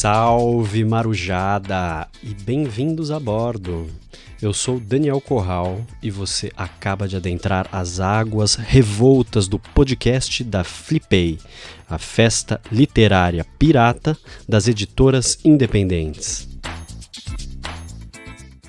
Salve Marujada e bem-vindos a bordo. Eu sou Daniel Corral e você acaba de adentrar as águas revoltas do podcast da Flipei, a festa literária pirata das editoras independentes.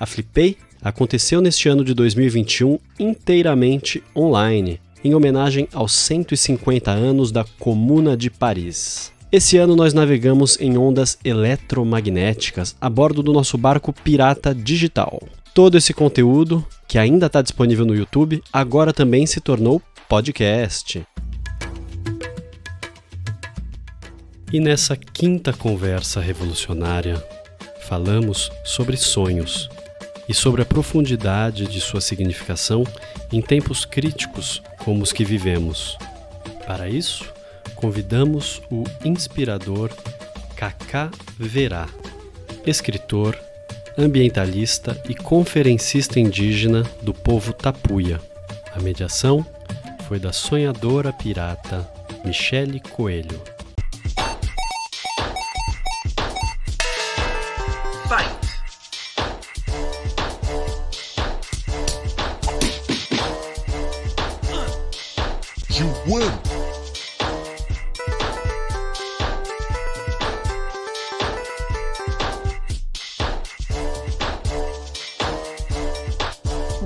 A Flipei aconteceu neste ano de 2021 inteiramente online, em homenagem aos 150 anos da Comuna de Paris. Esse ano nós navegamos em ondas eletromagnéticas a bordo do nosso barco pirata digital. Todo esse conteúdo, que ainda está disponível no YouTube, agora também se tornou podcast. E nessa quinta conversa revolucionária, falamos sobre sonhos e sobre a profundidade de sua significação em tempos críticos como os que vivemos. Para isso, convidamos o inspirador Kaká Verá, escritor, ambientalista e conferencista indígena do povo Tapuia. A mediação foi da sonhadora pirata Michele Coelho.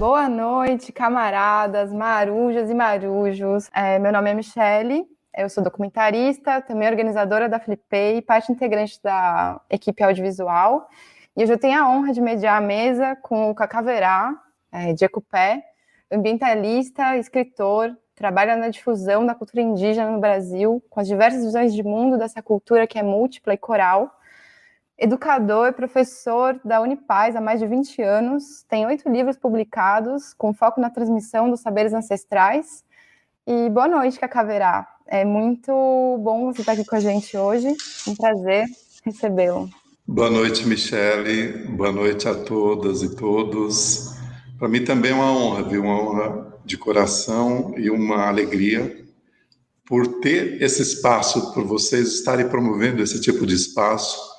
Boa noite, camaradas, marujas e marujos. É, meu nome é Michele, eu sou documentarista, também organizadora da Flipei, parte integrante da equipe audiovisual. E hoje eu tenho a honra de mediar a mesa com o Cacaverá, é, de Ecupé, ambientalista, escritor, trabalha na difusão da cultura indígena no Brasil, com as diversas visões de mundo dessa cultura que é múltipla e coral educador, professor da Unipaz há mais de 20 anos, tem oito livros publicados com foco na transmissão dos saberes ancestrais. E boa noite, Cacaverá. É muito bom você estar aqui com a gente hoje. Um prazer recebê-lo. Boa noite, Michele. Boa noite a todas e todos. Para mim também é uma honra, viu? Uma honra de coração e uma alegria por ter esse espaço, por vocês estarem promovendo esse tipo de espaço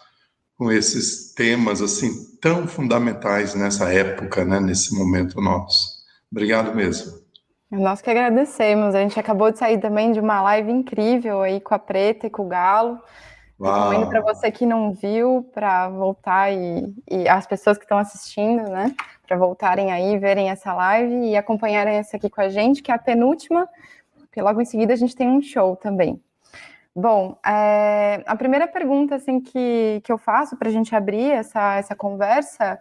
com esses temas assim tão fundamentais nessa época, né, nesse momento nosso. Obrigado mesmo. Nós que agradecemos. A gente acabou de sair também de uma live incrível aí com a Preta e com o Galo. Recomendo para você que não viu, para voltar e, e, as pessoas que estão assistindo, né, para voltarem aí, verem essa live e acompanharem essa aqui com a gente, que é a penúltima, porque logo em seguida a gente tem um show também. Bom, é, a primeira pergunta assim, que, que eu faço para a gente abrir essa, essa conversa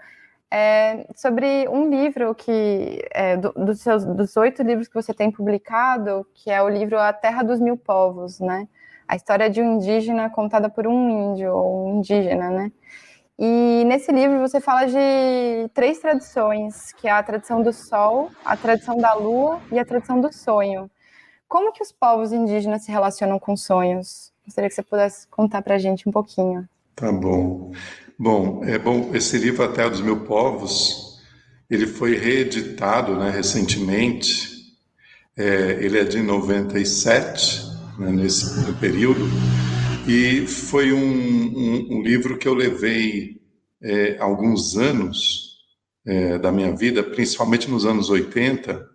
é sobre um livro que, é, do, dos, seus, dos oito livros que você tem publicado, que é o livro A Terra dos Mil Povos, né? A história de um indígena contada por um índio ou um indígena, né? E nesse livro você fala de três tradições, que é a tradição do sol, a tradição da lua e a tradição do sonho. Como que os povos indígenas se relacionam com sonhos? Gostaria que você pudesse contar para a gente um pouquinho. Tá bom. Bom, é bom. Esse livro A Terra dos Mil Povos, ele foi reeditado, né, recentemente. É, ele é de 97, né, nesse período, e foi um, um, um livro que eu levei é, alguns anos é, da minha vida, principalmente nos anos 80,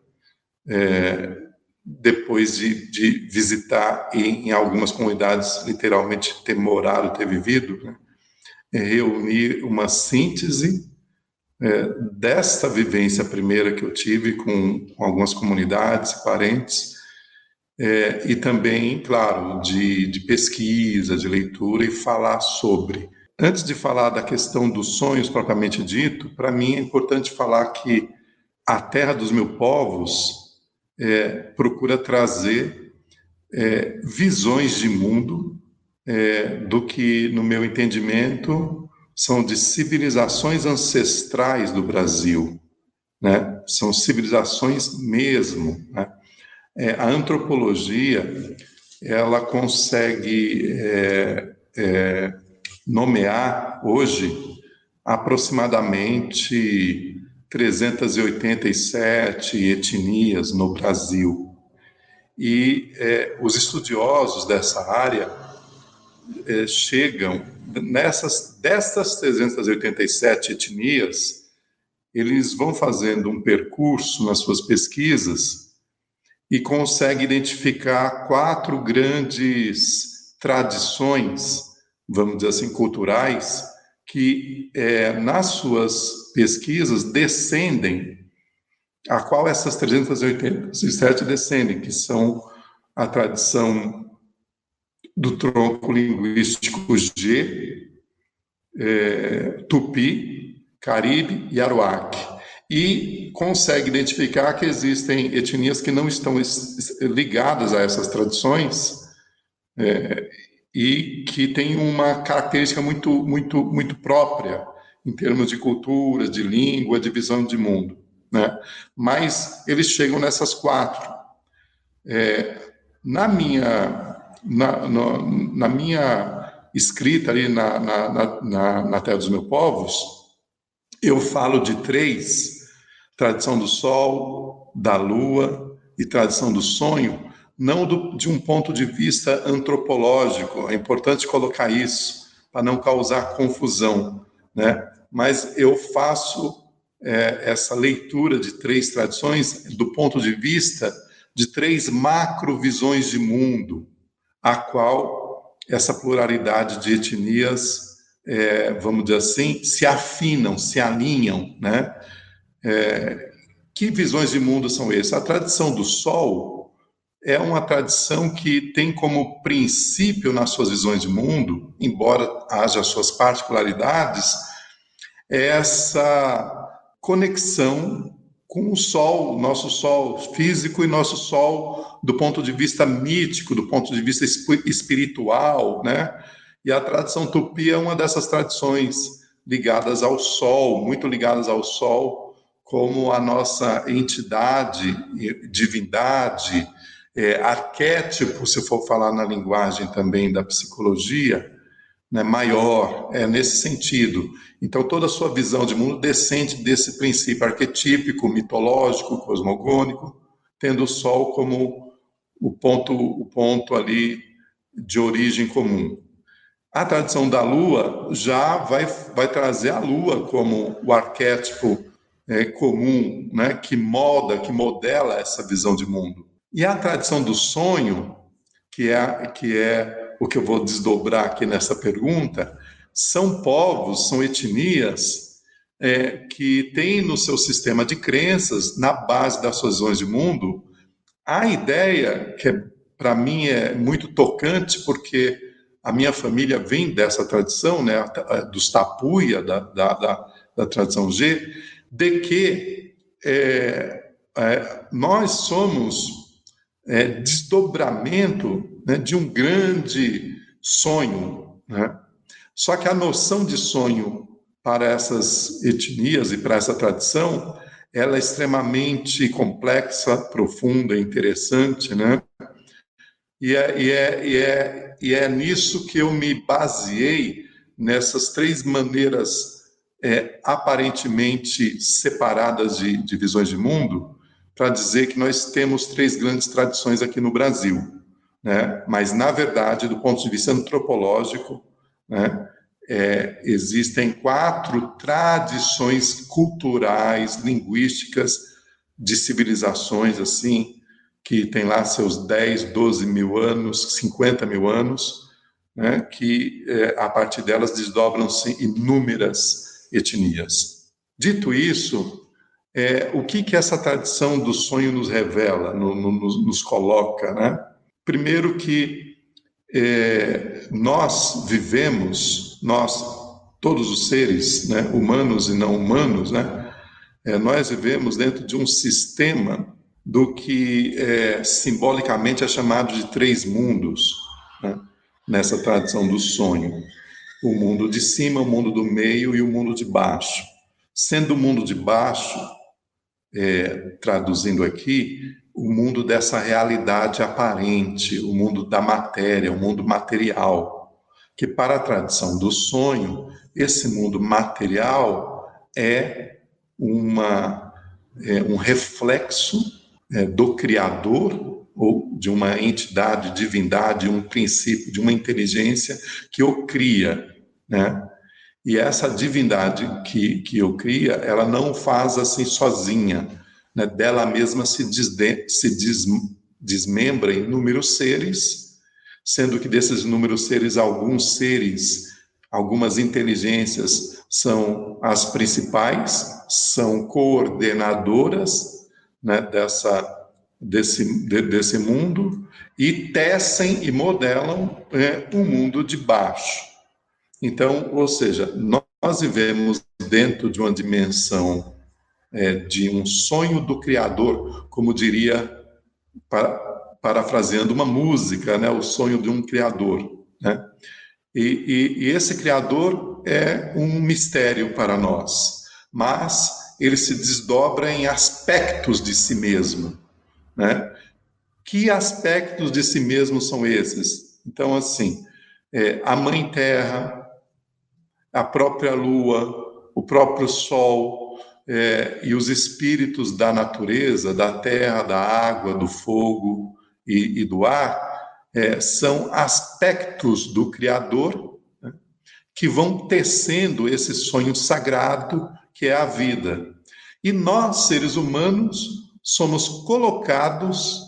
é, depois de, de visitar em, em, algumas comunidades, literalmente ter morado, ter vivido, né, é reunir uma síntese é, desta vivência primeira que eu tive com, com algumas comunidades, parentes, é, e também, claro, de, de pesquisa, de leitura e falar sobre. Antes de falar da questão dos sonhos propriamente dito, para mim é importante falar que a terra dos meus povos é, procura trazer é, visões de mundo é, do que, no meu entendimento, são de civilizações ancestrais do Brasil, né? São civilizações mesmo. Né? É, a antropologia ela consegue é, é, nomear hoje aproximadamente 387 etnias no Brasil. E é, os estudiosos dessa área é, chegam nessas destas 387 etnias, eles vão fazendo um percurso nas suas pesquisas e conseguem identificar quatro grandes tradições, vamos dizer assim, culturais, que é, nas suas pesquisas descendem a qual essas 387 descendem, que são a tradição do tronco linguístico G, é, Tupi, Caribe e Aruac. E consegue identificar que existem etnias que não estão ligadas a essas tradições é, e que têm uma característica muito, muito, muito própria em termos de cultura, de língua, de visão de mundo. Né? Mas eles chegam nessas quatro. É, na minha na, na minha escrita ali na, na, na, na Terra dos Meus Povos, eu falo de três: tradição do Sol, da Lua e tradição do sonho, não do, de um ponto de vista antropológico. É importante colocar isso para não causar confusão, né? Mas eu faço é, essa leitura de três tradições do ponto de vista de três macrovisões de mundo, a qual essa pluralidade de etnias, é, vamos dizer assim, se afinam, se alinham, né? É, que visões de mundo são essas? A tradição do Sol é uma tradição que tem como princípio nas suas visões de mundo, embora haja suas particularidades, essa conexão com o Sol, nosso Sol físico e nosso Sol do ponto de vista mítico, do ponto de vista espiritual, né? E a tradição tupi é uma dessas tradições ligadas ao Sol, muito ligadas ao Sol, como a nossa entidade, divindade, é, arquétipo, se for falar na linguagem também da psicologia, né, maior, é nesse sentido. Então, toda a sua visão de mundo descende desse princípio arquetípico, mitológico, cosmogônico, tendo o Sol como o ponto, o ponto ali de origem comum. A tradição da Lua já vai, vai trazer a Lua como o arquétipo é, comum, né, que molda, que modela essa visão de mundo. E a tradição do sonho, que é, que é o que eu vou desdobrar aqui nessa pergunta, são povos, são etnias é, que têm no seu sistema de crenças, na base das suas visões de mundo, a ideia, que é, para mim é muito tocante, porque a minha família vem dessa tradição, né, dos tapuia, da, da, da, da tradição G, de que é, é, nós somos é, desdobramento né, de um grande sonho. Né? Só que a noção de sonho para essas etnias e para essa tradição, ela é extremamente complexa, profunda, interessante, né? E é, e é, e é, e é nisso que eu me baseei nessas três maneiras é, aparentemente separadas de, de visões de mundo, para dizer que nós temos três grandes tradições aqui no Brasil, né? Mas na verdade, do ponto de vista antropológico, né, é, existem quatro tradições culturais, linguísticas de civilizações assim que tem lá seus 10, 12 mil anos, 50 mil anos, né, que é, a partir delas desdobram-se inúmeras etnias. Dito isso, é, o que, que essa tradição do sonho nos revela, no, no, nos coloca, né? Primeiro que é, nós vivemos, nós, todos os seres, né, humanos e não humanos, né, é, nós vivemos dentro de um sistema do que é, simbolicamente é chamado de três mundos, né, nessa tradição do sonho. O mundo de cima, o mundo do meio e o mundo de baixo. Sendo o mundo de baixo, é, traduzindo aqui, o mundo dessa realidade aparente, o mundo da matéria, o mundo material. Que para a tradição do sonho, esse mundo material é, uma, é um reflexo é, do Criador, ou de uma entidade, divindade, um princípio, de uma inteligência que o cria, né? E essa divindade que, que o cria, ela não faz assim sozinha, né? Dela mesma se, desde, se des, desmembra em inúmeros seres, sendo que desses inúmeros seres, alguns seres, algumas inteligências são as principais, são coordenadoras né, dessa desse, de, desse mundo e tecem e modelam é, o mundo de baixo. Então, ou seja, nós vivemos dentro de uma dimensão é, de um sonho do Criador, como diria, para, parafraseando uma música, né, o sonho de um Criador. Né? E, e, e esse Criador é um mistério para nós, mas ele se desdobra em aspectos de si mesmo. Né? Que aspectos de si mesmo são esses? Então, assim, é, a Mãe Terra, a própria Lua, o próprio Sol é, e os espíritos da natureza, da terra, da água, do fogo e, e do ar, é, são aspectos do Criador né, que vão tecendo esse sonho sagrado que é a vida. E nós, seres humanos, somos colocados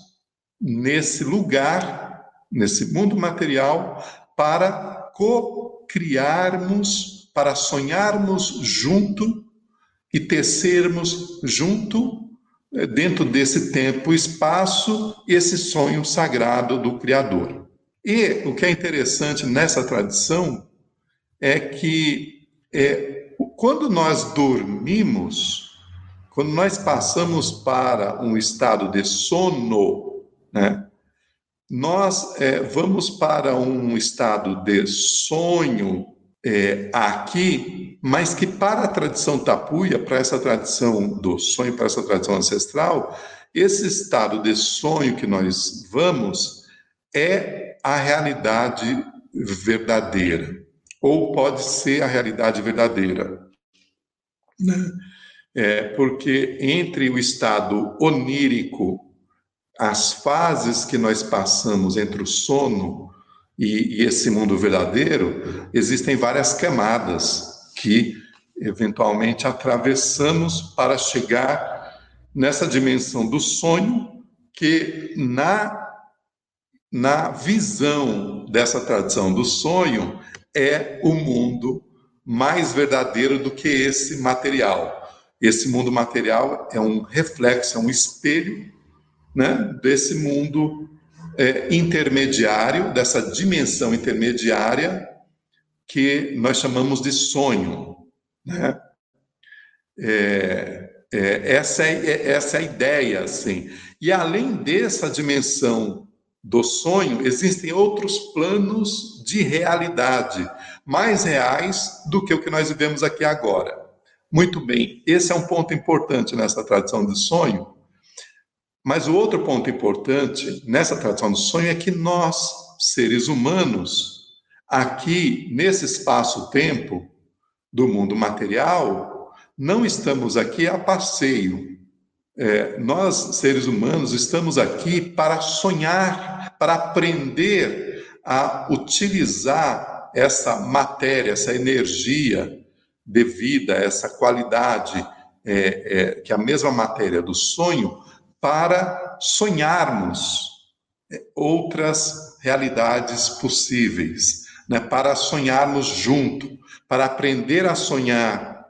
nesse lugar, nesse mundo material, para co-criarmos, para sonharmos junto e tecermos junto, eh, dentro desse tempo e espaço, esse sonho sagrado do Criador. E o que é interessante nessa tradição é que é, quando nós dormimos, quando nós passamos para um estado de sono, né, nós é, vamos para um estado de sonho é, aqui, mas que para a tradição tapuia, para essa tradição do sonho, para essa tradição ancestral, esse estado de sonho que nós vamos é a realidade verdadeira, ou pode ser a realidade verdadeira. Né? é, porque entre o estado onírico, as fases que nós passamos entre o sono e, e esse mundo verdadeiro, existem várias camadas que eventualmente atravessamos para chegar nessa dimensão do sonho que na na visão dessa tradição do sonho é o mundo mais verdadeiro do que esse material. Esse mundo material é um reflexo, é um espelho né, desse mundo é, intermediário, dessa dimensão intermediária que nós chamamos de sonho. Né? É, é, essa, é, é, essa é a ideia, assim. E além dessa dimensão do sonho, existem outros planos de realidade, mais reais do que o que nós vivemos aqui agora. Muito bem, esse é um ponto importante nessa tradição do sonho. Mas o outro ponto importante nessa tradição do sonho é que nós, seres humanos, aqui nesse espaço-tempo do mundo material, não estamos aqui a passeio. É, nós, seres humanos, estamos aqui para sonhar, para aprender a utilizar essa matéria, essa energia devida, essa qualidade é, é, que a mesma matéria do sonho, para sonharmos outras realidades possíveis, né? para sonharmos junto, para aprender a sonhar.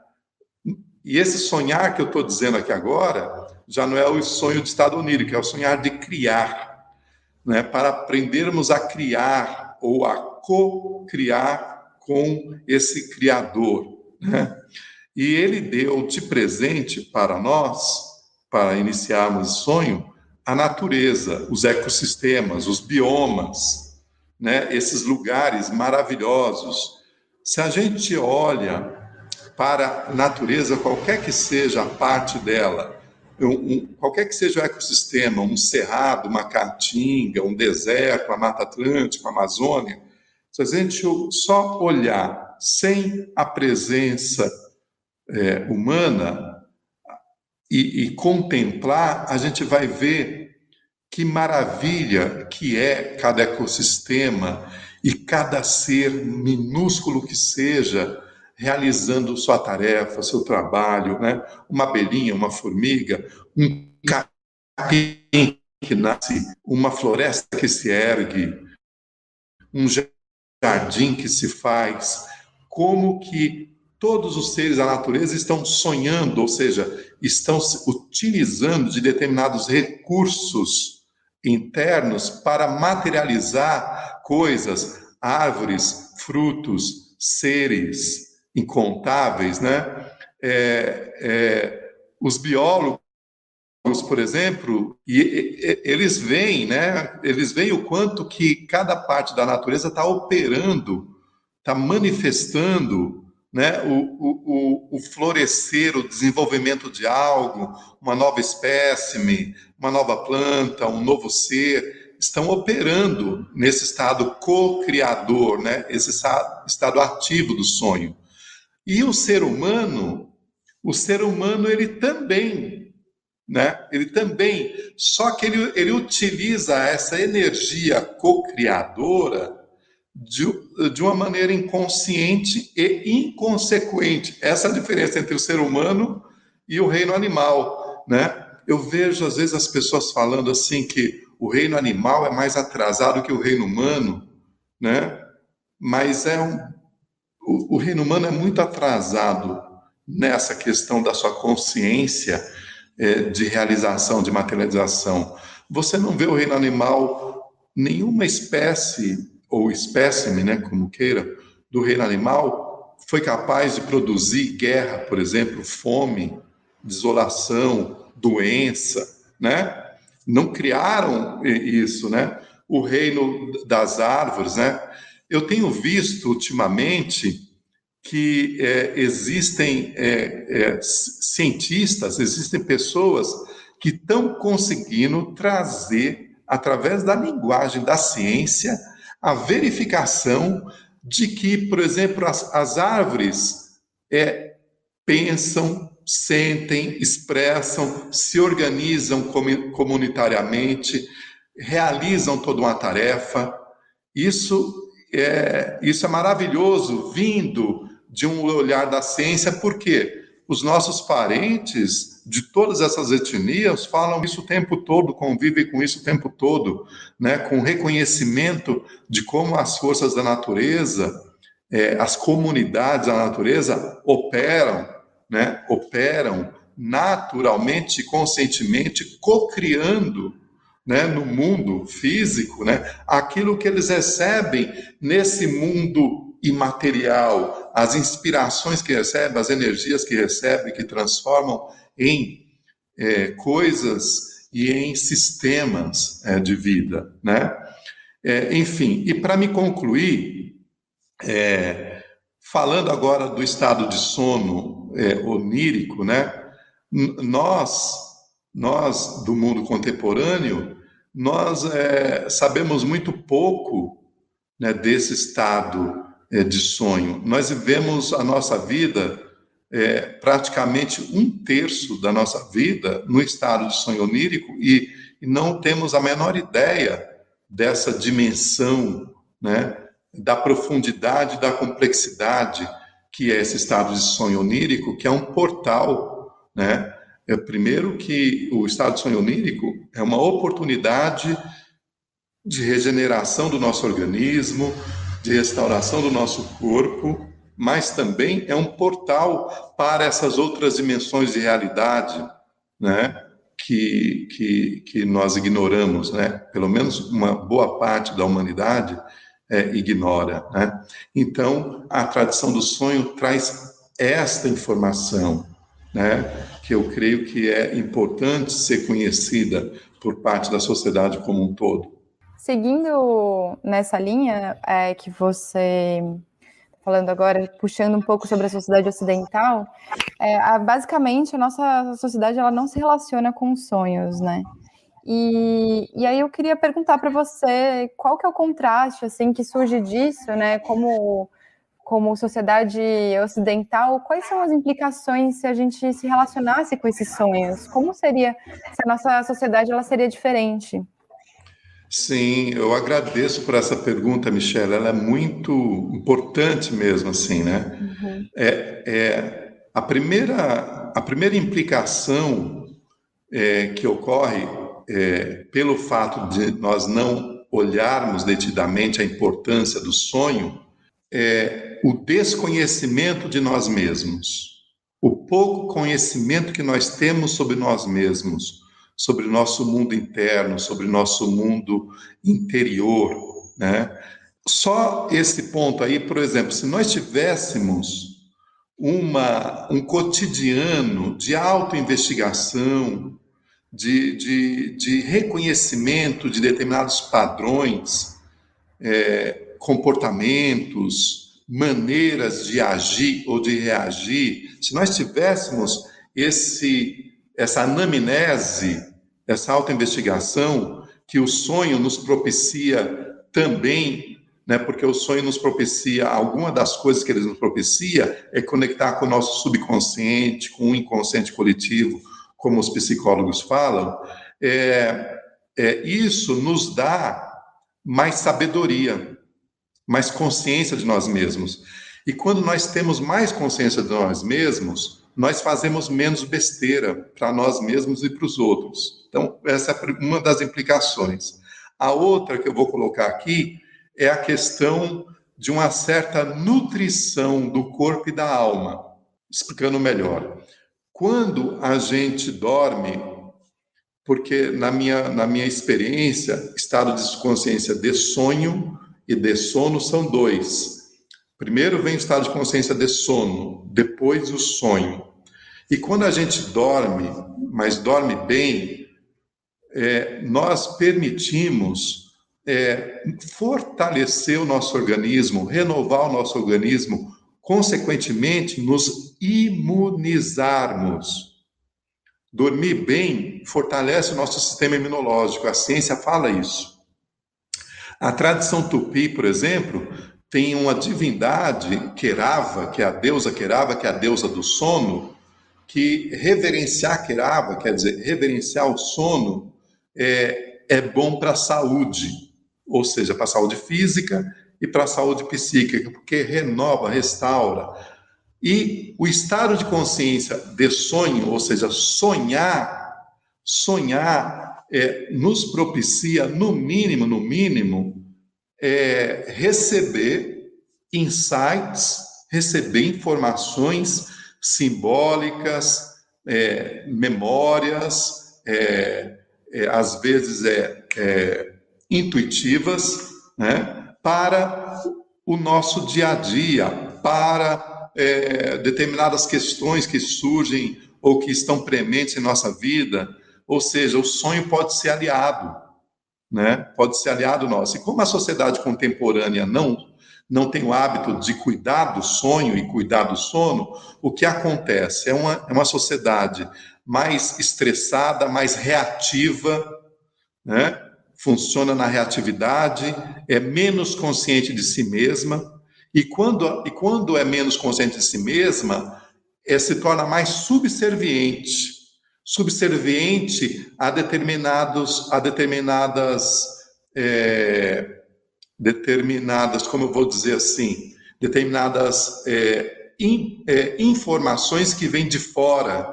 E esse sonhar que eu estou dizendo aqui agora já não é o sonho de estado onírico, é o sonhar de criar, né? para aprendermos a criar ou a co-criar com esse Criador. Né? E ele deu de presente para nós, para iniciarmos o sonho, a natureza, os ecossistemas, os biomas, né? esses lugares maravilhosos. Se a gente olha para a natureza, qualquer que seja a parte dela, um, um, qualquer que seja o ecossistema, um cerrado, uma caatinga, um deserto, a Mata Atlântica, a Amazônia, se a gente só olhar sem a presença é, humana e, e contemplar, a gente vai ver que maravilha que é cada ecossistema e cada ser minúsculo que seja realizando sua tarefa, seu trabalho, né? Uma abelhinha, uma formiga, um capim que nasce, uma floresta que se ergue, um jardim que se faz, como que todos os seres da natureza estão sonhando, ou seja, estão utilizando de determinados recursos internos para materializar coisas, árvores, frutos, seres incontáveis, né? É, é, os biólogos, por exemplo, e, e, eles veem, né? Eles veem o quanto que cada parte da natureza está operando, está manifestando né, o, o, o, florescer, o desenvolvimento de algo, uma nova espécime, uma nova planta, um novo ser, estão operando nesse estado co-criador, né, esse estado ativo do sonho. E o ser humano, o ser humano, ele também, né, ele também, só que ele, ele utiliza essa energia co-criadora de, de uma maneira inconsciente e inconsequente. Essa é a diferença entre o ser humano e o reino animal, né? Eu vejo às vezes as pessoas falando assim que o reino animal é mais atrasado que o reino humano, né? Mas é um, o, o reino humano é muito atrasado nessa questão da sua consciência é, de realização, de materialização. Você não vê o reino animal nenhuma espécie ou espécime, né, como queira, do reino animal, foi capaz de produzir guerra, por exemplo, fome, desolação, doença, né? Não criaram isso, né? O reino das árvores, né? Eu tenho visto ultimamente que é, existem é, é, cientistas, existem pessoas que estão conseguindo trazer, através da linguagem da ciência, a verificação de que, por exemplo, as, as árvores é, pensam, sentem, expressam, se organizam comunitariamente, realizam toda uma tarefa. Isso é, isso é maravilhoso vindo de um olhar da ciência, porque os nossos parentes de todas essas etnias falam isso o tempo todo, convivem com isso o tempo todo, né? com reconhecimento de como as forças da natureza, é, as comunidades da natureza operam, né? operam naturalmente, conscientemente, co-criando né, no mundo físico, né, aquilo que eles recebem nesse mundo imaterial, as inspirações que recebem, as energias que recebem, que transformam em é, coisas e em sistemas é, de vida, né? É, enfim, e para me concluir, é, falando agora do estado de sono é, onírico, né? Nós, nós do mundo contemporâneo, nós é, sabemos muito pouco né, desse estado de sonho. Nós vivemos a nossa vida é, praticamente um terço da nossa vida no estado de sonho onírico e, e não temos a menor ideia dessa dimensão, né, da profundidade, da complexidade que é esse estado de sonho onírico, que é um portal, né? É primeiro que o estado de sonho onírico é uma oportunidade de regeneração do nosso organismo, de restauração do nosso corpo, mas também é um portal para essas outras dimensões de realidade, né? Que, que, que nós ignoramos, né? Pelo menos uma boa parte da humanidade é, ignora, né? Então, a tradição do sonho traz esta informação, né? Que eu creio que é importante ser conhecida por parte da sociedade como um todo. Seguindo nessa linha é, que você falando agora, puxando um pouco sobre a sociedade ocidental, é, a, basicamente a nossa sociedade ela não se relaciona com sonhos, né? E, e aí eu queria perguntar para você qual que é o contraste assim que surge disso, né? Como como sociedade ocidental, quais são as implicações se a gente se relacionasse com esses sonhos? Como seria se a nossa sociedade ela seria diferente? Sim, eu agradeço por essa pergunta, Michelle. Ela é muito importante mesmo, assim, né? Uhum. É, é, a, primeira, a primeira implicação é, que ocorre é, pelo fato de nós não olharmos detidamente a importância do sonho é o desconhecimento de nós mesmos, o pouco conhecimento que nós temos sobre nós mesmos sobre o nosso mundo interno, sobre o nosso mundo interior, né? Só esse ponto aí, por exemplo, se nós tivéssemos uma, um cotidiano de autoinvestigação, de, de, de reconhecimento de determinados padrões, é, comportamentos, maneiras de agir ou de reagir, se nós tivéssemos esse essa anamnese essa autoinvestigação que o sonho nos propicia também, né, porque o sonho nos propicia, alguma das coisas que ele nos propicia é conectar com o nosso subconsciente, com o inconsciente coletivo, como os psicólogos falam, é, é, isso nos dá mais sabedoria, mais consciência de nós mesmos. E quando nós temos mais consciência de nós mesmos, nós fazemos menos besteira para nós mesmos e para os outros. Então, essa é uma das implicações. A outra que eu vou colocar aqui é a questão de uma certa nutrição do corpo e da alma. Explicando melhor. Quando a gente dorme, porque na minha, na minha experiência, estado de consciência de sonho e de sono são dois. Primeiro vem o estado de consciência de sono, depois o sonho. E quando a gente dorme, mas dorme bem, é, nós permitimos é, fortalecer o nosso organismo, renovar o nosso organismo, consequentemente, nos imunizarmos. Dormir bem fortalece o nosso sistema imunológico, a ciência fala isso. A tradição tupi, por exemplo, tem uma divindade, Kerava, que é a deusa Kerava, que é a deusa do sono, que reverenciar Kerava, quer dizer, reverenciar o sono, é, é bom para a saúde, ou seja, para a saúde física e para a saúde psíquica, porque renova, restaura. E o estado de consciência de sonho, ou seja, sonhar, sonhar é, nos propicia, no mínimo, no mínimo, é, receber insights, receber informações simbólicas, é, memórias, é, é às vezes é, é, intuitivas, né, para o nosso dia a dia, para é, determinadas questões que surgem ou que estão prementes em nossa vida. Ou seja, o sonho pode ser aliado né? Pode ser aliado nosso. E como a sociedade contemporânea não não tem o hábito de cuidar do sonho e cuidar do sono, o que acontece é uma, é uma sociedade mais estressada, mais reativa, né? funciona na reatividade, é menos consciente de si mesma, e quando, e quando é menos consciente de si mesma, é, se torna mais subserviente subserviente a determinados, a determinadas, é, determinadas, como eu vou dizer assim, determinadas é, in, é, informações que vêm de fora,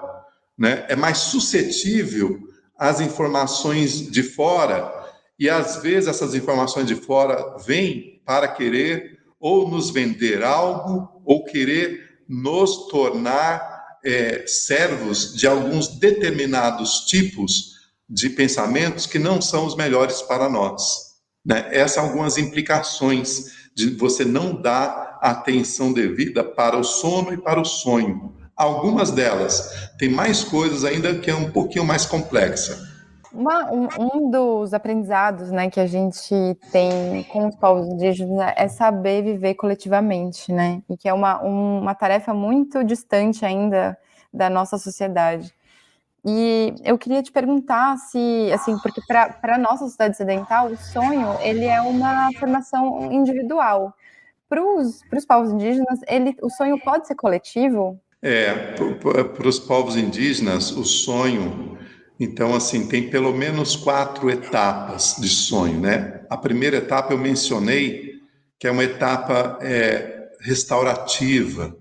né? É mais suscetível às informações de fora e às vezes essas informações de fora vêm para querer ou nos vender algo ou querer nos tornar é, servos de alguns determinados tipos de pensamentos que não são os melhores para nós. Né? Essas são algumas implicações de você não dar atenção devida para o sono e para o sonho. Algumas delas têm mais coisas ainda que é um pouquinho mais complexa. Uma, um, um, dos aprendizados né, que a gente tem com os povos indígenas é saber viver coletivamente, né? E que é uma, um, uma tarefa muito distante ainda da nossa sociedade. E eu queria te perguntar se, assim, porque para a nossa sociedade ocidental, o sonho ele é uma formação individual. Para os povos indígenas, ele, o sonho pode ser coletivo? É, para os povos indígenas, o sonho Então, assim, tem pelo menos quatro etapas de sonho, né? A primeira etapa eu mencionei, que é uma etapa é, restaurativa,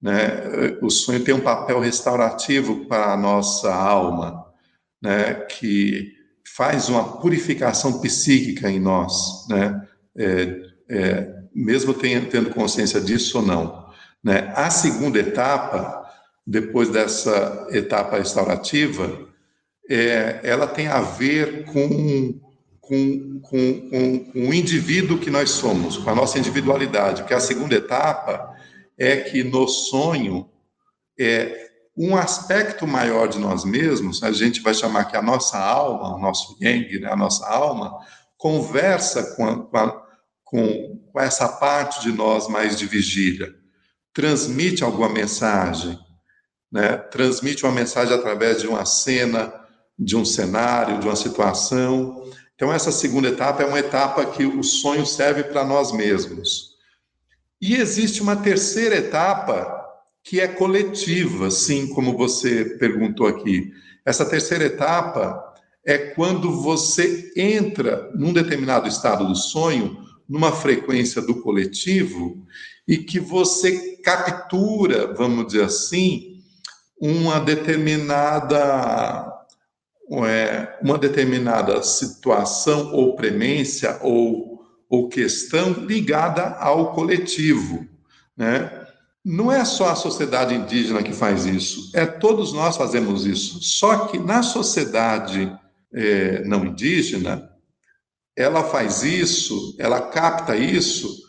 né? O sonho tem um papel restaurativo para a nossa alma, né? Que faz uma purificação psíquica em nós, né? É, é, mesmo tendo consciência disso ou não. Né? A segunda etapa, depois dessa etapa restaurativa, é, ela tem a ver com, com, com, com, com o indivíduo que nós somos, com a nossa individualidade. Porque a segunda etapa é que no sonho, é, um aspecto maior de nós mesmos, a gente vai chamar que a nossa alma, o nosso yang, né, a nossa alma, conversa com, a, com, a, com, com essa parte de nós mais de vigília, transmite alguma mensagem, né? transmite uma mensagem através de uma cena, de um cenário, de uma situação. Então, essa segunda etapa é uma etapa que o sonho serve para nós mesmos. E existe uma terceira etapa que é coletiva, sim, como você perguntou aqui. Essa terceira etapa é quando você entra num determinado estado do sonho, numa frequência do coletivo, e que você captura, vamos dizer assim, uma determinada uma determinada situação ou premência ou, ou questão ligada ao coletivo, né? Não é só a sociedade indígena que faz isso, é todos nós fazemos isso. Só que na sociedade é, não indígena, ela faz isso, ela capta isso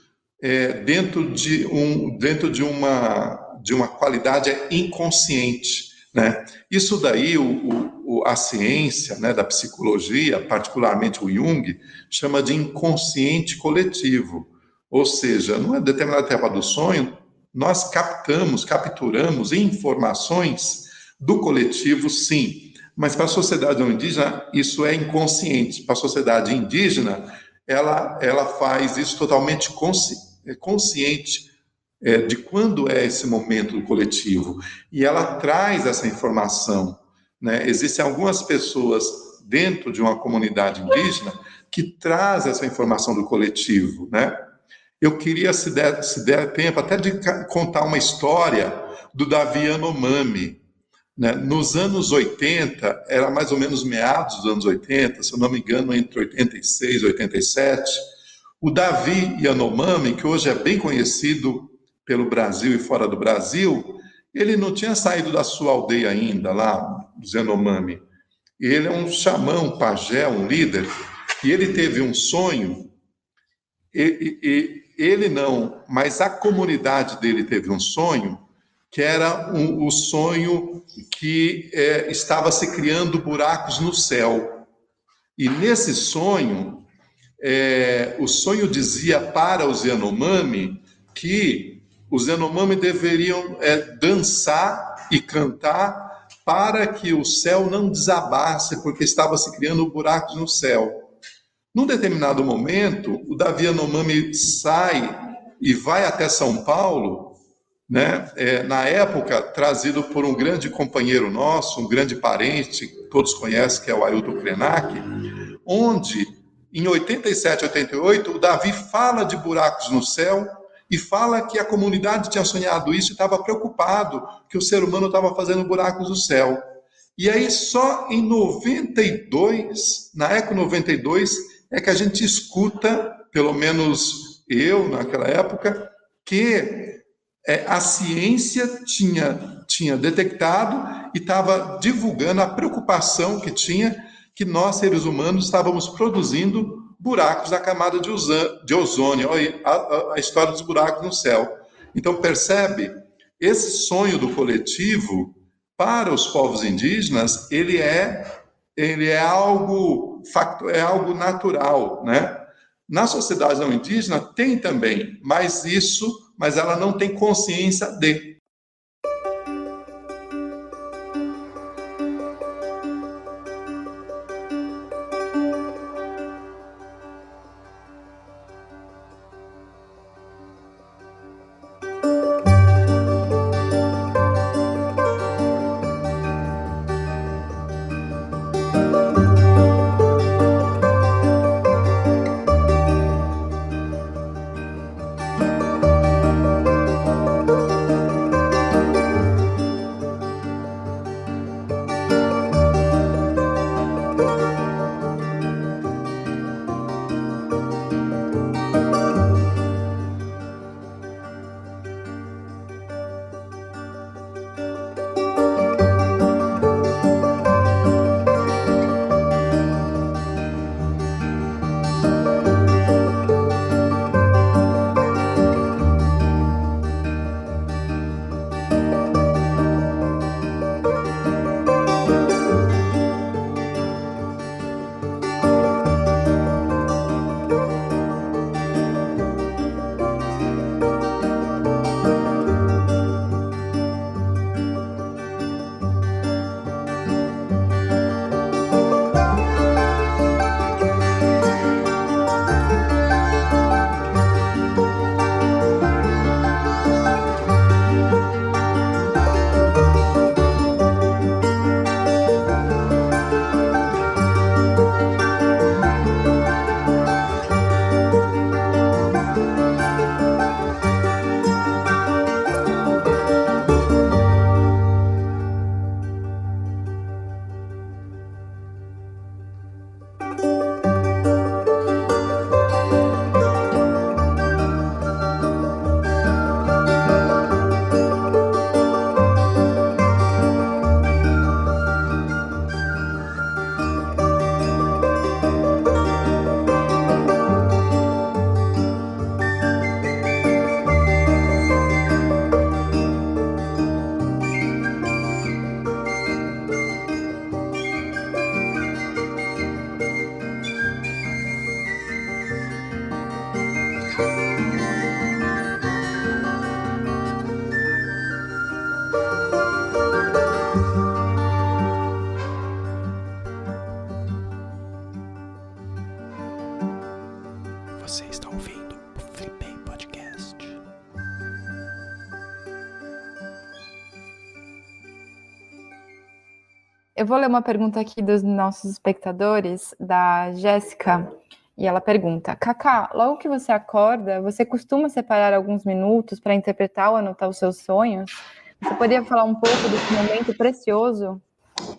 é, dentro de um dentro de uma de uma qualidade inconsciente, né? Isso daí o, o, a ciência né, da psicologia, particularmente o Jung, chama de inconsciente coletivo. Ou seja, numa determinada etapa do sonho, nós captamos, capturamos informações do coletivo, sim. Mas para a sociedade indígena, isso é inconsciente. Para a sociedade indígena, ela, ela faz isso totalmente consci, é consciente é, de quando é esse momento coletivo. E ela traz essa informação. Né? Existem algumas pessoas dentro de uma comunidade indígena que traz essa informação do coletivo, né? Eu queria, se der, se der tempo, até de contar uma história do Davi Yanomami. Né? Nos anos 80, era mais ou menos meados dos anos 80, se eu não me engano, entre 86 e 87, o Davi Yanomami, que hoje é bem conhecido pelo Brasil e fora do Brasil, ele não tinha saído da sua aldeia ainda, lá, do Yanomami. Ele é um xamã, um pajé, um líder, e ele teve um sonho, e, e, ele não, mas a comunidade dele teve um sonho, que era um, o sonho que é, estava se criando buracos no céu. E nesse sonho, é, o sonho dizia para os Yanomami que os Yanomami deveriam é, dançar e cantar para que o céu não desabasse, porque estava se criando buracos no céu. Num determinado momento, o Davi Anomami sai e vai até São Paulo, né? É, na época, trazido por um grande companheiro nosso, um grande parente, todos conhecem, que é o Ailton Krenak, onde, em 87, 88, o Davi fala de buracos no céu e fala que a comunidade tinha sonhado isso e estava preocupado que o ser humano estava fazendo buracos no céu. E aí, só em 92, na Eco 92, é que a gente escuta, pelo menos eu naquela época, que é, a ciência tinha, tinha detectado e estava divulgando a preocupação que tinha que nós, seres humanos, estávamos produzindo buracos na camada de, de ozônio. Olha a, a história dos buracos no céu. Então, percebe? Esse sonho do coletivo, para os povos indígenas, ele é ele é algo é algo natural, né? Na sociedade não indígena tem também, mas isso, mas ela não tem consciência de. Eu vou ler uma pergunta aqui dos nossos espectadores, da Jéssica, e ela pergunta: Kaká, logo que você acorda, você costuma separar alguns minutos para interpretar ou anotar os seus sonhos? Você poderia falar um pouco desse momento precioso?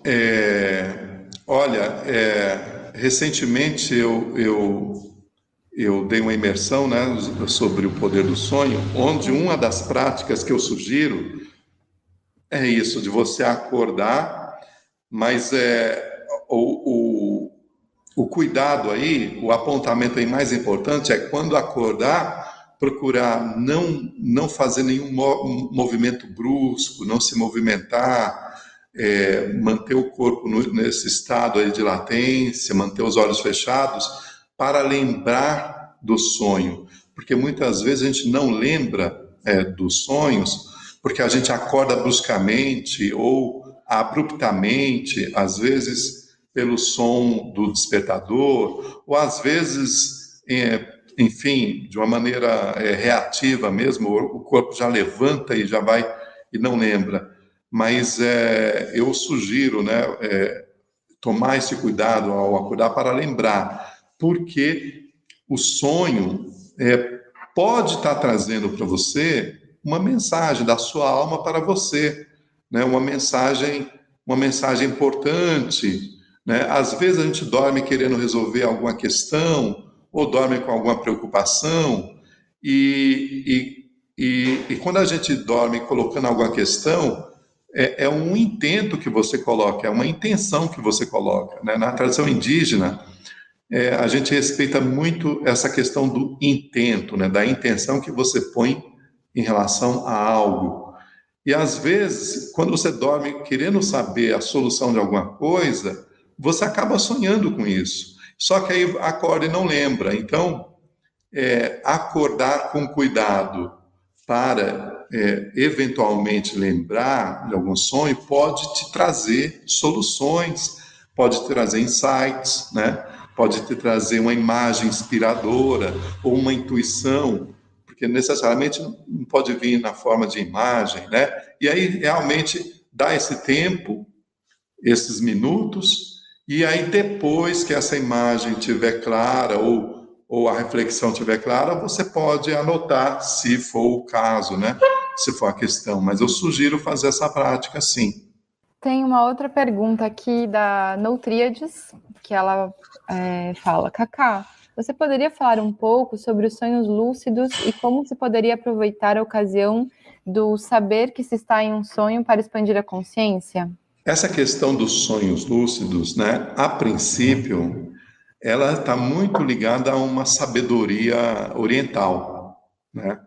É, olha, é, recentemente eu, eu, eu dei uma imersão né, sobre o poder do sonho, onde uma das práticas que eu sugiro é isso, de você acordar mas é, o, o, o cuidado aí, o apontamento aí mais importante é quando acordar, procurar não, não fazer nenhum movimento brusco, não se movimentar, é, manter o corpo nesse estado aí de latência, manter os olhos fechados, para lembrar do sonho. Porque muitas vezes a gente não lembra é, dos sonhos, porque a gente acorda bruscamente ou abruptamente, às vezes pelo som do despertador, ou às vezes, é, enfim, de uma maneira é, reativa mesmo, o corpo já levanta e já vai e não lembra. Mas é, eu sugiro, né, é, tomar esse cuidado ao acordar para lembrar, porque o sonho é, pode estar trazendo para você uma mensagem da sua alma para você né, uma mensagem, uma mensagem importante. Né? Às vezes a gente dorme querendo resolver alguma questão ou dorme com alguma preocupação e, e, e, e quando a gente dorme colocando alguma questão é, é, um intento que você coloca, é uma intenção que você coloca. Né? Na tradição indígena é, a gente respeita muito essa questão do intento, né? da intenção que você põe em relação a algo. E às vezes, quando você dorme querendo saber a solução de alguma coisa, você acaba sonhando com isso. Só que aí acorda e não lembra. Então, é, acordar com cuidado para é, eventualmente lembrar de algum sonho pode te trazer soluções, pode te trazer insights, né? pode te trazer uma imagem inspiradora ou uma intuição que necessariamente não pode vir na forma de imagem, né? E aí realmente dá esse tempo, esses minutos, E aí, depois que essa imagem estiver clara ou, ou a reflexão estiver clara, você pode anotar, se for o caso, né? Se for a questão. Mas eu sugiro fazer essa prática sim. Tem uma outra pergunta aqui da Noutriades, que ela é, fala: Kaká, você poderia falar um pouco sobre os sonhos lúcidos e como se poderia aproveitar a ocasião do saber que se está em um sonho para expandir a consciência? Essa questão dos sonhos lúcidos, né, a princípio, ela está muito ligada a uma sabedoria oriental, né?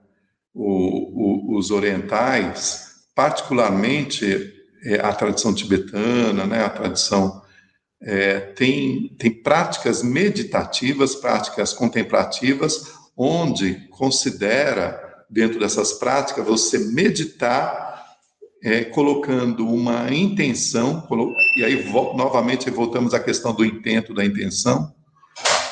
O, o, os orientais, particularmente é, a tradição tibetana, né, a tradição é, tem, tem práticas meditativas, práticas contemplativas, onde considera, dentro dessas práticas, você meditar é, colocando uma intenção, e aí novamente voltamos à questão do intento da intenção,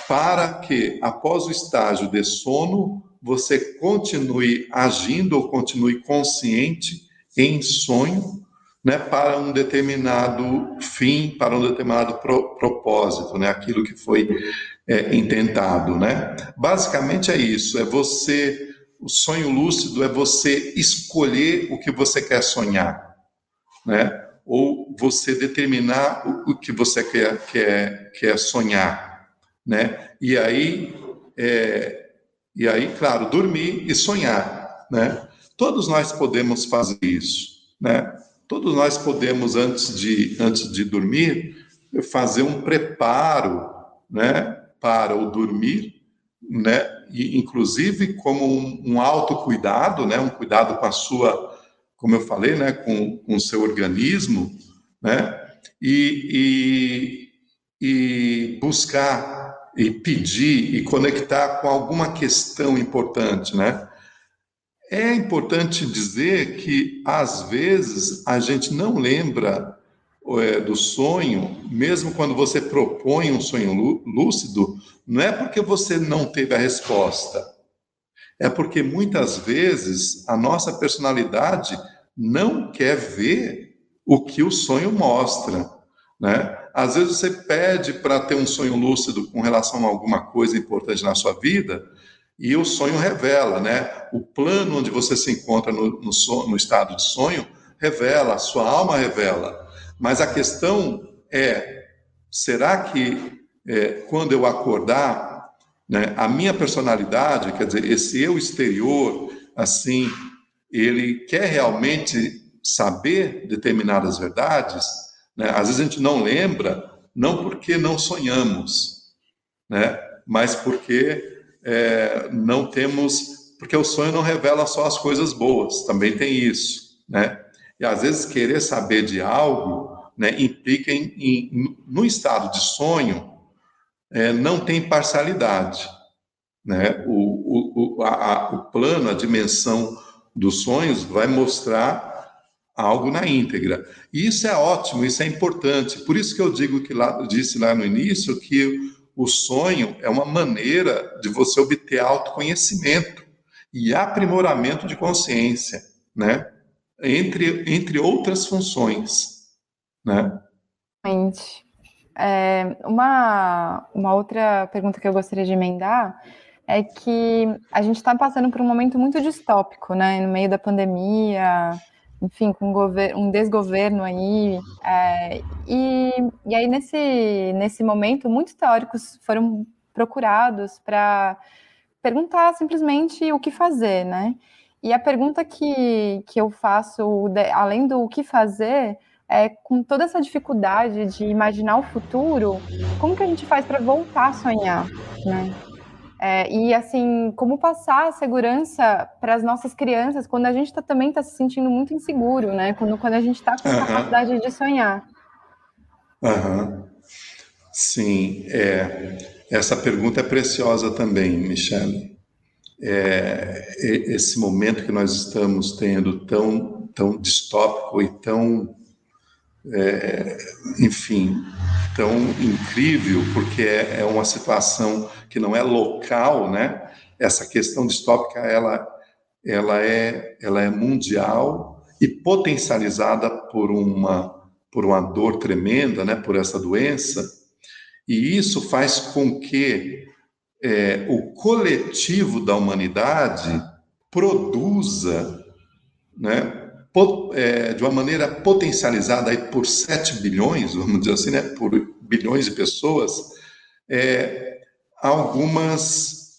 para que após o estágio de sono você continue agindo ou continue consciente em sonho, né, para um determinado fim, para um determinado pro, propósito, né, aquilo que foi é, intentado, né. Basicamente é isso, é você o sonho lúcido é você escolher o que você quer sonhar, né? Ou você determinar o, o que você quer, quer, quer sonhar, né? E aí, é, e aí, claro, dormir e sonhar, né? Todos nós podemos fazer isso, né? Todos nós podemos antes de antes de dormir fazer um preparo, né? Para o dormir, né? e inclusive como um, um autocuidado, né, um cuidado com a sua, como eu falei, né, com, com o seu organismo, né, e, e, e buscar e pedir e conectar com alguma questão importante, né? É importante dizer que às vezes a gente não lembra é, do sonho, mesmo quando você propõe um sonho lúcido, não é porque você não teve a resposta, é porque muitas vezes a nossa personalidade não quer ver o que o sonho mostra, né? Às vezes você pede para ter um sonho lúcido com relação a alguma coisa importante na sua vida e o sonho revela, né? O plano onde você se encontra no, no, no estado de sonho revela, a sua alma revela. Mas a questão é: será que é, quando eu acordar, né, a minha personalidade, quer dizer, esse eu exterior, assim, ele quer realmente saber determinadas verdades? Né? Às vezes a gente não lembra, não porque não sonhamos, né? mas porque é, não temos, porque o sonho não revela só as coisas boas, também tem isso, né? E às vezes querer saber de algo né, implica em, em, no estado de sonho, é, não tem parcialidade. Né? O, o, a, o plano, a dimensão dos sonhos vai mostrar algo na íntegra. E isso é ótimo, isso é importante. Por isso que eu digo que lá, disse lá no início que o sonho é uma maneira de você obter autoconhecimento e aprimoramento de consciência, né? Entre, entre outras funções, né? Realmente. É, uma, uma outra pergunta que eu gostaria de emendar é que a gente está passando por um momento muito distópico, né? No meio da pandemia, enfim, com um, um desgoverno aí. É, e, e aí, nesse, nesse momento, muitos teóricos foram procurados para perguntar simplesmente o que fazer, né? E a pergunta que, que eu faço, além do o que fazer, é, com toda essa dificuldade de imaginar o futuro, como que a gente faz para voltar a sonhar, né? É, e assim, como passar a segurança para as nossas crianças quando a gente tá, também está se sentindo muito inseguro, né? Quando, quando a gente está com uhum. capacidade de sonhar. Uhum. Sim, é, essa pergunta é preciosa também, Michele. É, esse momento que nós estamos tendo tão, tão distópico e tão é, enfim, tão incrível, porque é, é, uma situação que não é local, né? Essa questão distópica, ela, ela, é, ela é mundial e potencializada por uma, por uma dor tremenda, né, por essa doença, e isso faz com que é, o coletivo da humanidade produza, né, de uma maneira potencializada aí por 7 bilhões, vamos dizer assim, né, por bilhões de pessoas, é, algumas,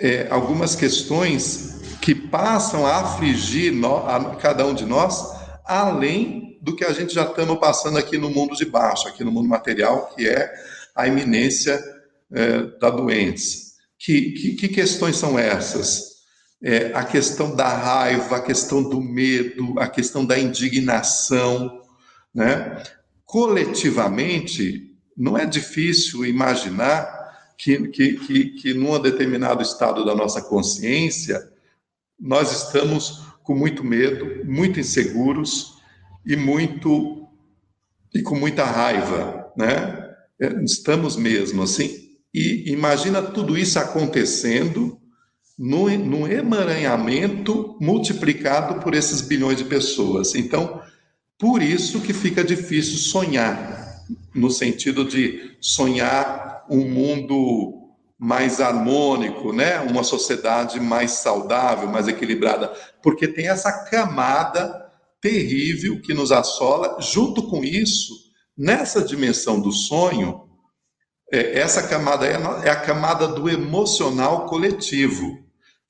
é, algumas questões que passam a afligir no, a cada um de nós, além do que a gente já estamos passando aqui no mundo de baixo, aqui no mundo material, que é a iminência é, da doença. Que, que, que, questões são essas? É, a questão da raiva, a questão do medo, a questão da indignação, né? Coletivamente, não é difícil imaginar que, que, que, que num determinado estado da nossa consciência, nós estamos com muito medo, muito inseguros e muito e com muita raiva, né? É, estamos mesmo assim. E imagina tudo isso acontecendo no, emaranhamento multiplicado por esses bilhões de pessoas. Então, por isso que fica difícil sonhar, no sentido de sonhar um mundo mais harmônico, né? Uma sociedade mais saudável, mais equilibrada, porque tem essa camada terrível que nos assola. Junto com isso, nessa dimensão do sonho, é, essa camada é, é a camada do emocional coletivo,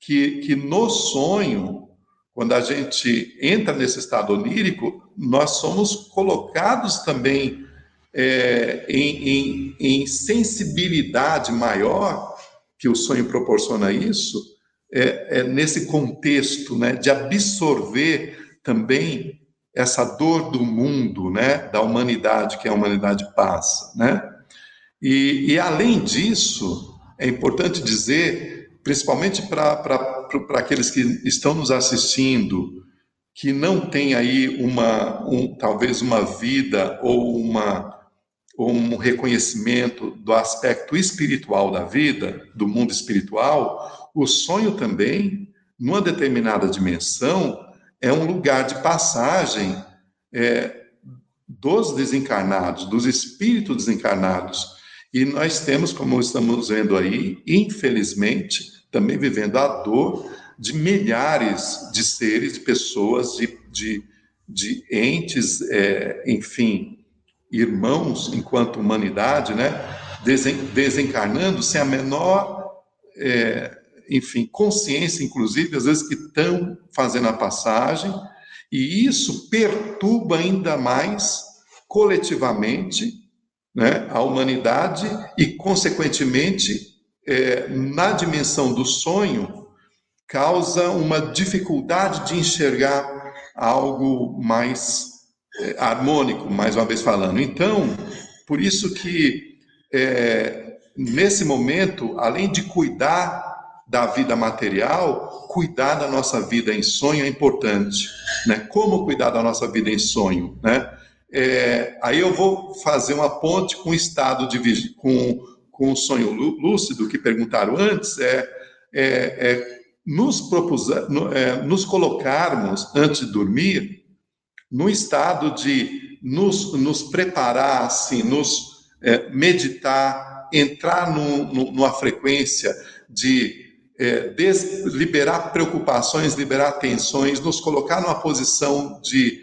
que, que no sonho, quando a gente entra nesse estado onírico, nós somos colocados também é, em, em, em, sensibilidade maior, que o sonho proporciona isso, é, é nesse contexto né, de absorver também essa dor do mundo, né, da humanidade que a humanidade passa, né? E, e além disso, é importante dizer, principalmente para aqueles que estão nos assistindo, que não tem aí uma, um, talvez uma vida ou uma ou um reconhecimento do aspecto espiritual da vida, do mundo espiritual, o sonho também, numa determinada dimensão, é um lugar de passagem é, dos desencarnados, dos espíritos desencarnados. E nós temos, como estamos vendo aí, infelizmente, também vivendo a dor de milhares de seres, de pessoas, de, de, de entes, é, enfim, irmãos enquanto humanidade, né? desencarnando sem a menor, é, enfim, consciência, inclusive, às vezes que estão fazendo a passagem, e isso perturba ainda mais coletivamente né, a humanidade e, consequentemente, é, na dimensão do sonho, causa uma dificuldade de enxergar algo mais é, harmônico, mais uma vez falando. Então, por isso que é, nesse momento, além de cuidar da vida material, cuidar da nossa vida em sonho é importante. Né? Como cuidar da nossa vida em sonho? Né? É, aí eu vou fazer uma ponte com o estado de com, com o sonho lúcido que perguntaram antes, é, é, é nos, propus, é, nos colocarmos antes de dormir no estado de nos, nos preparar, assim, nos é, meditar, entrar no, no, numa frequência de é, des, liberar preocupações, liberar tensões, nos colocar numa posição de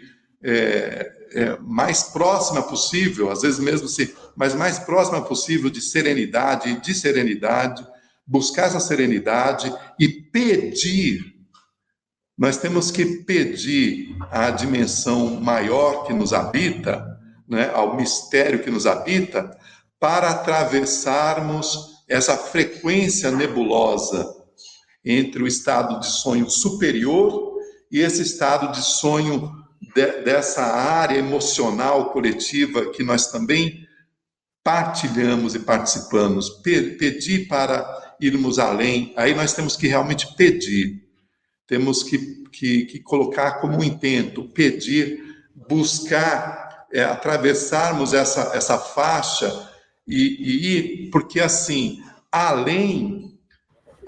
é, mais próxima possível, às vezes mesmo se, mas mais próxima possível de serenidade, de serenidade, buscar essa serenidade e pedir. Nós temos que pedir à dimensão maior que nos habita, né, ao mistério que nos habita, para atravessarmos essa frequência nebulosa entre o estado de sonho superior e esse estado de sonho de, dessa área emocional coletiva que nós também partilhamos e participamos, pedir para irmos além, aí nós temos que realmente pedir, temos que, que, que colocar como intento, pedir, buscar, é, atravessarmos essa, essa faixa e ir, porque assim, além,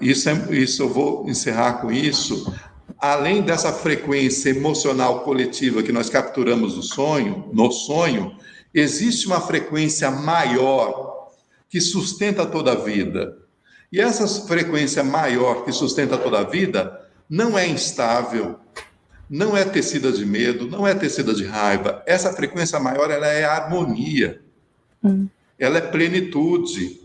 isso, é, isso eu vou encerrar com isso, além dessa frequência emocional coletiva que nós capturamos no sonho, no sonho, existe uma frequência maior que sustenta toda a vida. E essa frequência maior que sustenta toda a vida não é instável, não é tecida de medo, não é tecida de raiva. Essa frequência maior ela é harmonia, hum. ela é plenitude.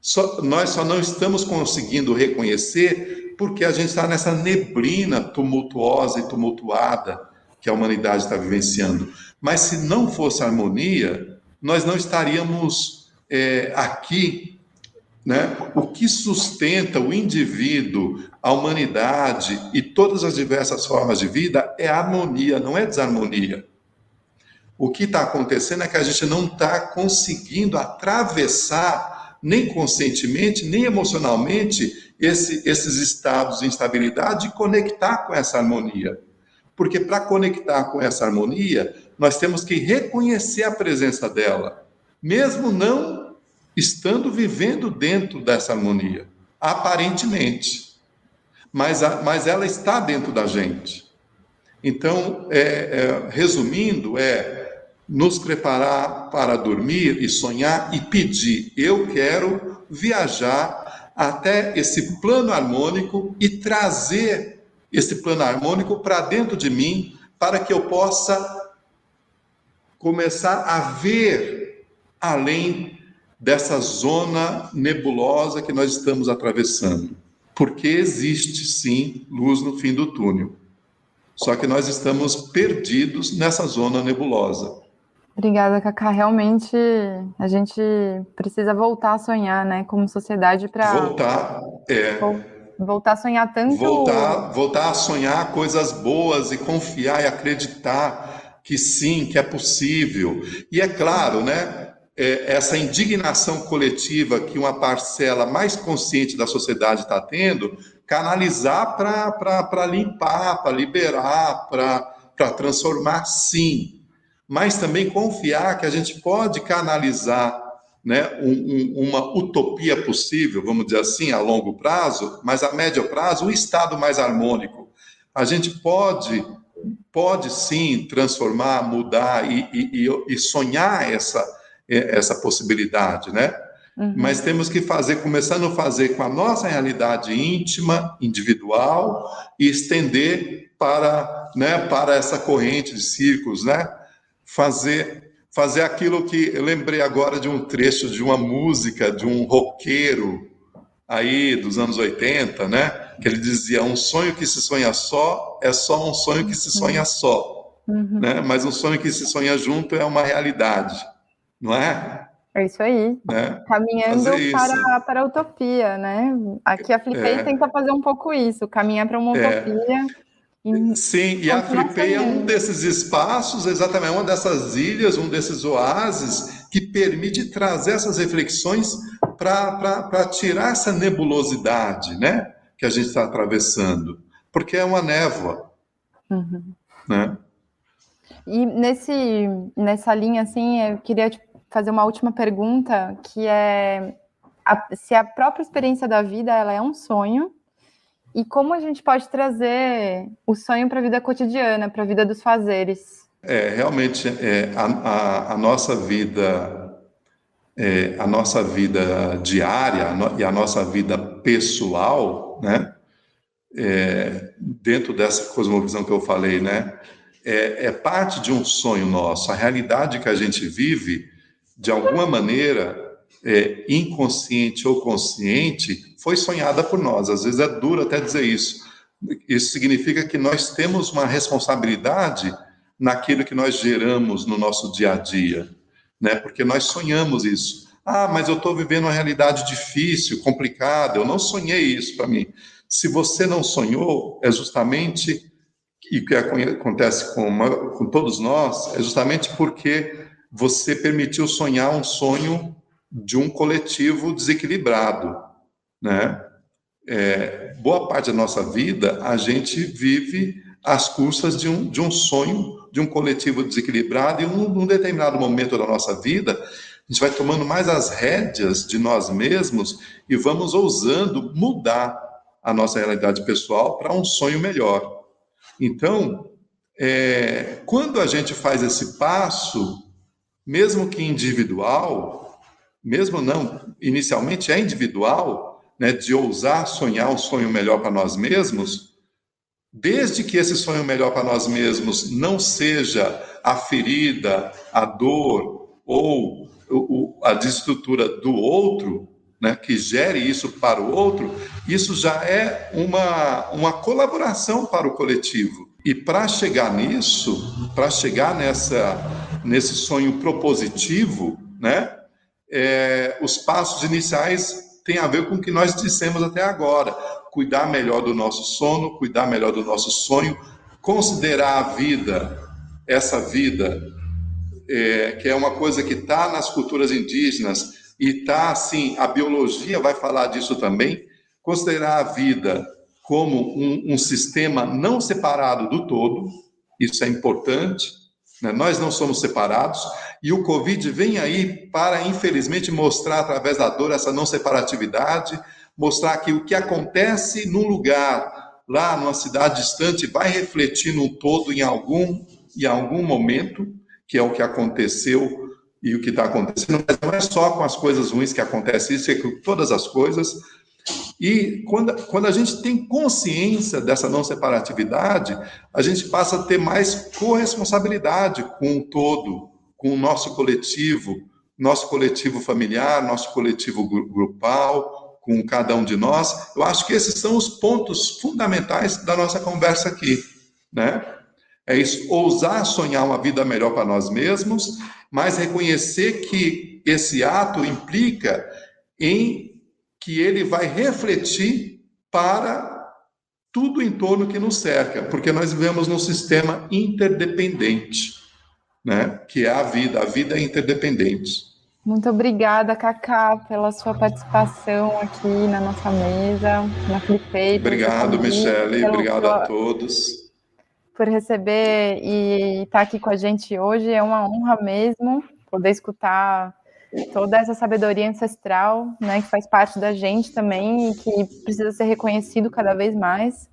Só, nós só não estamos conseguindo reconhecer porque a gente está nessa neblina tumultuosa e tumultuada que a humanidade está vivenciando. Mas se não fosse harmonia, nós não estaríamos é, aqui. Né? O que sustenta o indivíduo, a humanidade e todas as diversas formas de vida é harmonia, não é desarmonia. O que está acontecendo é que a gente não está conseguindo atravessar nem conscientemente, nem emocionalmente, esse, esses estados de instabilidade e conectar com essa harmonia. Porque para conectar com essa harmonia, nós temos que reconhecer a presença dela, mesmo não estando vivendo dentro dessa harmonia, aparentemente. Mas, a, mas ela está dentro da gente. Então, é, é, resumindo, é nos preparar para dormir e sonhar e pedir: eu quero viajar até esse plano harmônico e trazer esse plano harmônico para dentro de mim, para que eu possa começar a ver além dessa zona nebulosa que nós estamos atravessando. Porque existe sim luz no fim do túnel. Só que nós estamos perdidos nessa zona nebulosa. Obrigada, Cacá. Realmente a gente precisa voltar a sonhar, né, como sociedade para voltar, é. voltar a sonhar tanto voltar, voltar a sonhar coisas boas e confiar e acreditar que sim, que é possível. E é claro, né, é, essa indignação coletiva que uma parcela mais consciente da sociedade está tendo, canalizar para limpar, para liberar, para transformar, sim mas também confiar que a gente pode canalizar né, um, um, uma utopia possível, vamos dizer assim, a longo prazo, mas a médio prazo, um estado mais harmônico. A gente pode, pode sim transformar, mudar e, e, e sonhar essa, essa possibilidade, né? Uhum. Mas temos que fazer, começando a fazer com a nossa realidade íntima, individual, e estender para, né, para essa corrente de círculos, né? Fazer fazer aquilo que eu lembrei agora de um trecho de uma música de um roqueiro aí dos anos 80, né? Que ele dizia: "Um sonho que se sonha só é só um sonho que se sonha só", uhum. né? Mas um sonho que se sonha junto é uma realidade, não é? É isso aí. Né? Caminhando para, para a utopia, né? Aqui a Flipei é. tenta fazer um pouco isso, caminhar para uma é. Sim, e a Flipei é um desses espaços, exatamente, uma dessas ilhas, um desses oásis que permite trazer essas reflexões para tirar essa nebulosidade, né, que a gente está atravessando, porque é uma névoa, uhum. né? E nesse, nessa linha, assim, eu queria te fazer uma última pergunta, que é a, se a própria experiência da vida ela é um sonho e como a gente pode trazer o sonho para a vida cotidiana, para a vida dos fazeres? É, realmente, é, a, a, a nossa vida, é, a nossa vida diária e a nossa vida pessoal, né? É, dentro dessa cosmovisão que eu falei, né? É, é parte de um sonho nosso. A realidade que a gente vive, de alguma maneira, é, inconsciente ou consciente, foi sonhada por nós. Às vezes é duro até dizer isso. Isso significa que nós temos uma responsabilidade naquilo que nós geramos no nosso dia a dia, né? Porque nós sonhamos isso. Ah, mas eu estou vivendo uma realidade difícil, complicada. Eu não sonhei isso para mim. Se você não sonhou, é justamente e que acontece com, uma, com todos nós é justamente porque você permitiu sonhar um sonho de um coletivo desequilibrado, né? É, boa parte da nossa vida a gente vive às custas de um, de um sonho de um coletivo desequilibrado e um, num determinado momento da nossa vida a gente vai tomando mais as rédeas de nós mesmos e vamos ousando mudar a nossa realidade pessoal para um sonho melhor. Então, é, quando a gente faz esse passo, mesmo que individual, mesmo não, inicialmente é individual, né, de ousar sonhar um sonho melhor para nós mesmos, desde que esse sonho melhor para nós mesmos não seja a ferida, a dor ou a desestrutura do outro, né, que gere isso para o outro, isso já é uma, uma colaboração para o coletivo. E para chegar nisso, para chegar nessa, nesse sonho propositivo, né, é, os passos iniciais têm a ver com o que nós dissemos até agora. Cuidar melhor do nosso sono, cuidar melhor do nosso sonho, considerar a vida, essa vida, é, que é uma coisa que está nas culturas indígenas, e tá assim, a biologia vai falar disso também, considerar a vida como um, um sistema não separado do todo, isso é importante? Nós não somos separados, e o Covid vem aí para, infelizmente, mostrar através da dor essa não separatividade, mostrar que o que acontece num lugar, lá numa cidade distante, vai refletir no todo em algum, em algum momento, que é o que aconteceu e o que está acontecendo, mas não é só com as coisas ruins que acontece isso, é com todas as coisas. E quando, quando a gente tem consciência dessa não separatividade, a gente passa a ter mais corresponsabilidade com o todo, com o nosso coletivo, nosso coletivo familiar, nosso coletivo grupal, com cada um de nós. Eu acho que esses são os pontos fundamentais da nossa conversa aqui, né? É isso, ousar sonhar uma vida melhor para nós mesmos mas reconhecer que esse ato implica em que ele vai refletir para tudo em torno que nos cerca, porque nós vivemos num sistema interdependente, né? Que é a vida, a vida é interdependente. Muito obrigada, Cacá, pela sua participação aqui na nossa mesa, na Flipei. Obrigado, Michele, obrigado a todos por receber e estar aqui com a gente hoje. É uma honra mesmo poder escutar toda essa sabedoria ancestral, né, que faz parte da gente também e que precisa ser reconhecido cada vez mais.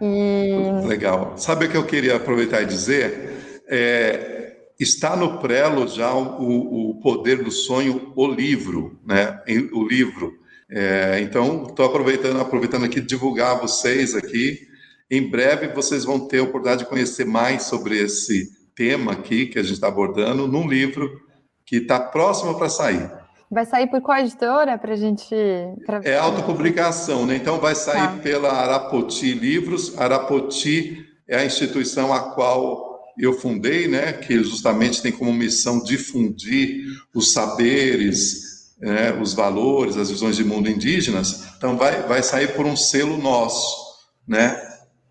E... Legal. Sabe o que eu queria aproveitar e dizer? É, está no prelo já o, o poder do sonho, o livro, né? O livro. É, então, estou aproveitando, aproveitando aqui divulgar vocês aqui em breve vocês vão ter a oportunidade de conhecer mais sobre esse tema aqui que a gente está abordando num livro que está próximo para sair. Vai sair por qual editora para a gente? Pra... É autopublicação, né? Então vai sair tá. pela Arapoti Livros. Arapoti é a instituição a qual eu fundei, né? Que justamente tem como missão difundir os saberes, né? os valores, as visões de mundo indígenas. Então vai, vai sair por um selo nosso, né?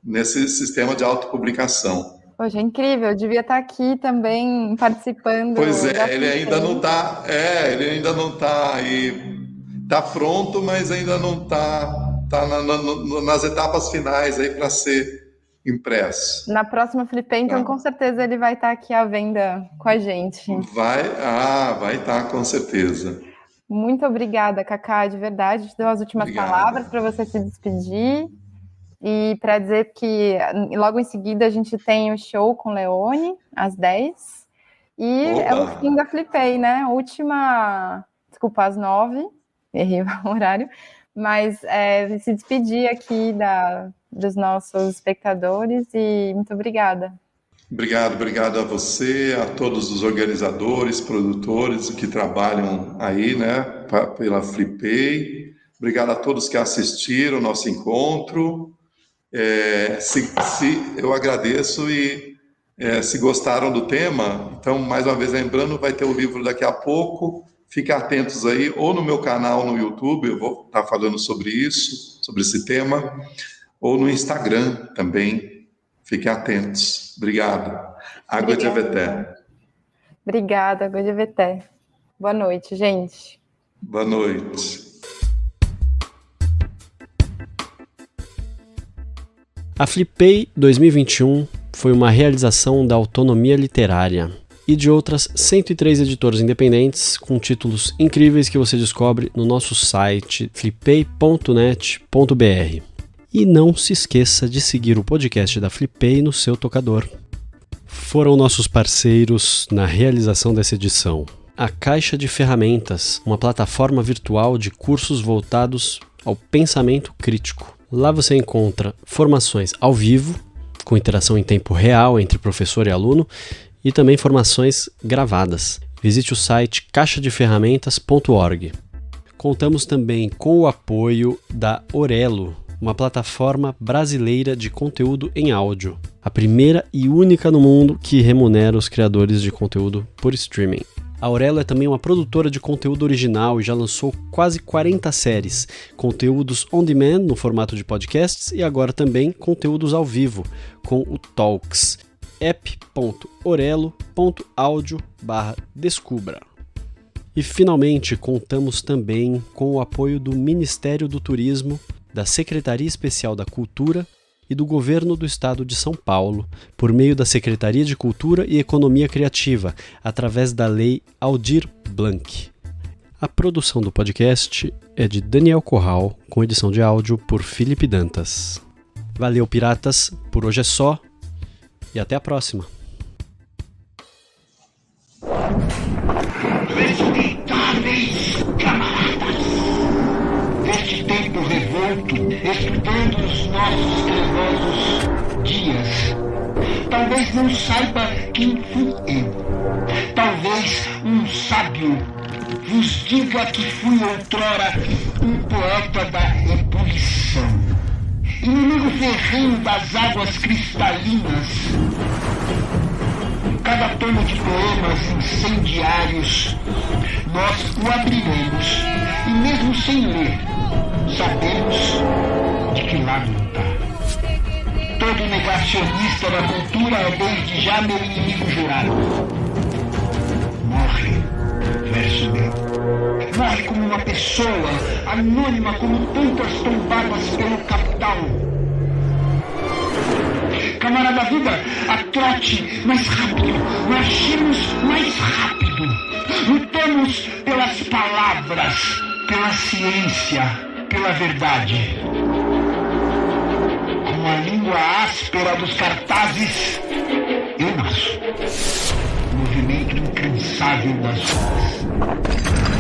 nesse sistema de autopublicação. Poxa, é incrível, eu devia estar aqui também participando. Pois é, ele ainda não está, é, ele ainda não está aí, está pronto, mas ainda não está tá na, na, nas etapas finais aí para ser impresso. Na próxima Felipe, então tá. com certeza ele vai estar aqui à venda com a gente. Vai, ah, vai estar com certeza. Muito obrigada, Cacá, de verdade. Te dou as últimas Obrigado. palavras para você se despedir. E para dizer que logo em seguida a gente tem o show com Leone, às 10. E Opa. é o fim da Flipei, né? Última. Desculpa, às 9. Errei o horário. Mas é, se despedir aqui da, dos nossos espectadores e muito obrigada. Obrigado, obrigado a você, a todos os organizadores, produtores que trabalham aí, né, pela Flipei. Obrigado a todos que assistiram o nosso encontro. É, se, se, eu agradeço e é, se gostaram do tema, então, mais uma vez lembrando, vai ter o livro daqui a pouco. Fiquem atentos aí, ou no meu canal no YouTube, eu vou estar falando sobre isso, sobre esse tema, ou no Instagram também. Fiquem atentos. Obrigado. Água Obrigada. de Aveté. Obrigada, Água de Aveté. Boa noite, gente. Boa noite. A Flipei 2021 foi uma realização da autonomia literária. e de outras 103 editoras independentes com títulos incríveis que você descobre no nosso site flipei.net.br. E não se esqueça de seguir o podcast da Flipei no seu tocador. Foram nossos parceiros na realização dessa edição. A Caixa de Ferramentas, uma plataforma virtual de cursos voltados ao pensamento crítico. Lá você encontra formações ao vivo, com interação em tempo real entre professor e aluno, e também formações gravadas. Visite o site caixadeferramentas.org. Contamos também com o apoio da Orelo, uma plataforma brasileira de conteúdo em áudio, a primeira e única no mundo que remunera os criadores de conteúdo por streaming. A Aurelo é também uma produtora de conteúdo original e já lançou quase 40 séries, conteúdos on demand no formato de podcasts e agora também conteúdos ao vivo com o Talks app.orelo.audio/descubra. E finalmente contamos também com o apoio do Ministério do Turismo, da Secretaria Especial da Cultura e do Governo do Estado de São Paulo, por meio da Secretaria de Cultura e Economia Criativa, através da Lei Aldir Blanc. A produção do podcast é de Daniel Corral, com edição de áudio por Felipe Dantas. Valeu, piratas, por hoje é só e até a próxima. Estudando os nossos trevosos dias, talvez não saiba quem fui eu. Talvez um sábio vos diga que fui outrora um poeta da ebulição inimigo ferrenho das águas cristalinas. Cada tomo de poemas incendiários, nós o abriremos, e mesmo sem ler, sabemos de que lado está. Todo negacionista da cultura é desde já meu inimigo jurado. Morre, verso meu morre como uma pessoa, anônima como tantas tombadas pelo capital. Camarada vida, a trote mais rápido, marchemos mais rápido. Lutamos pelas palavras, pela ciência, pela verdade. Com a língua áspera dos cartazes, eu nasço. Movimento incansável das ruas.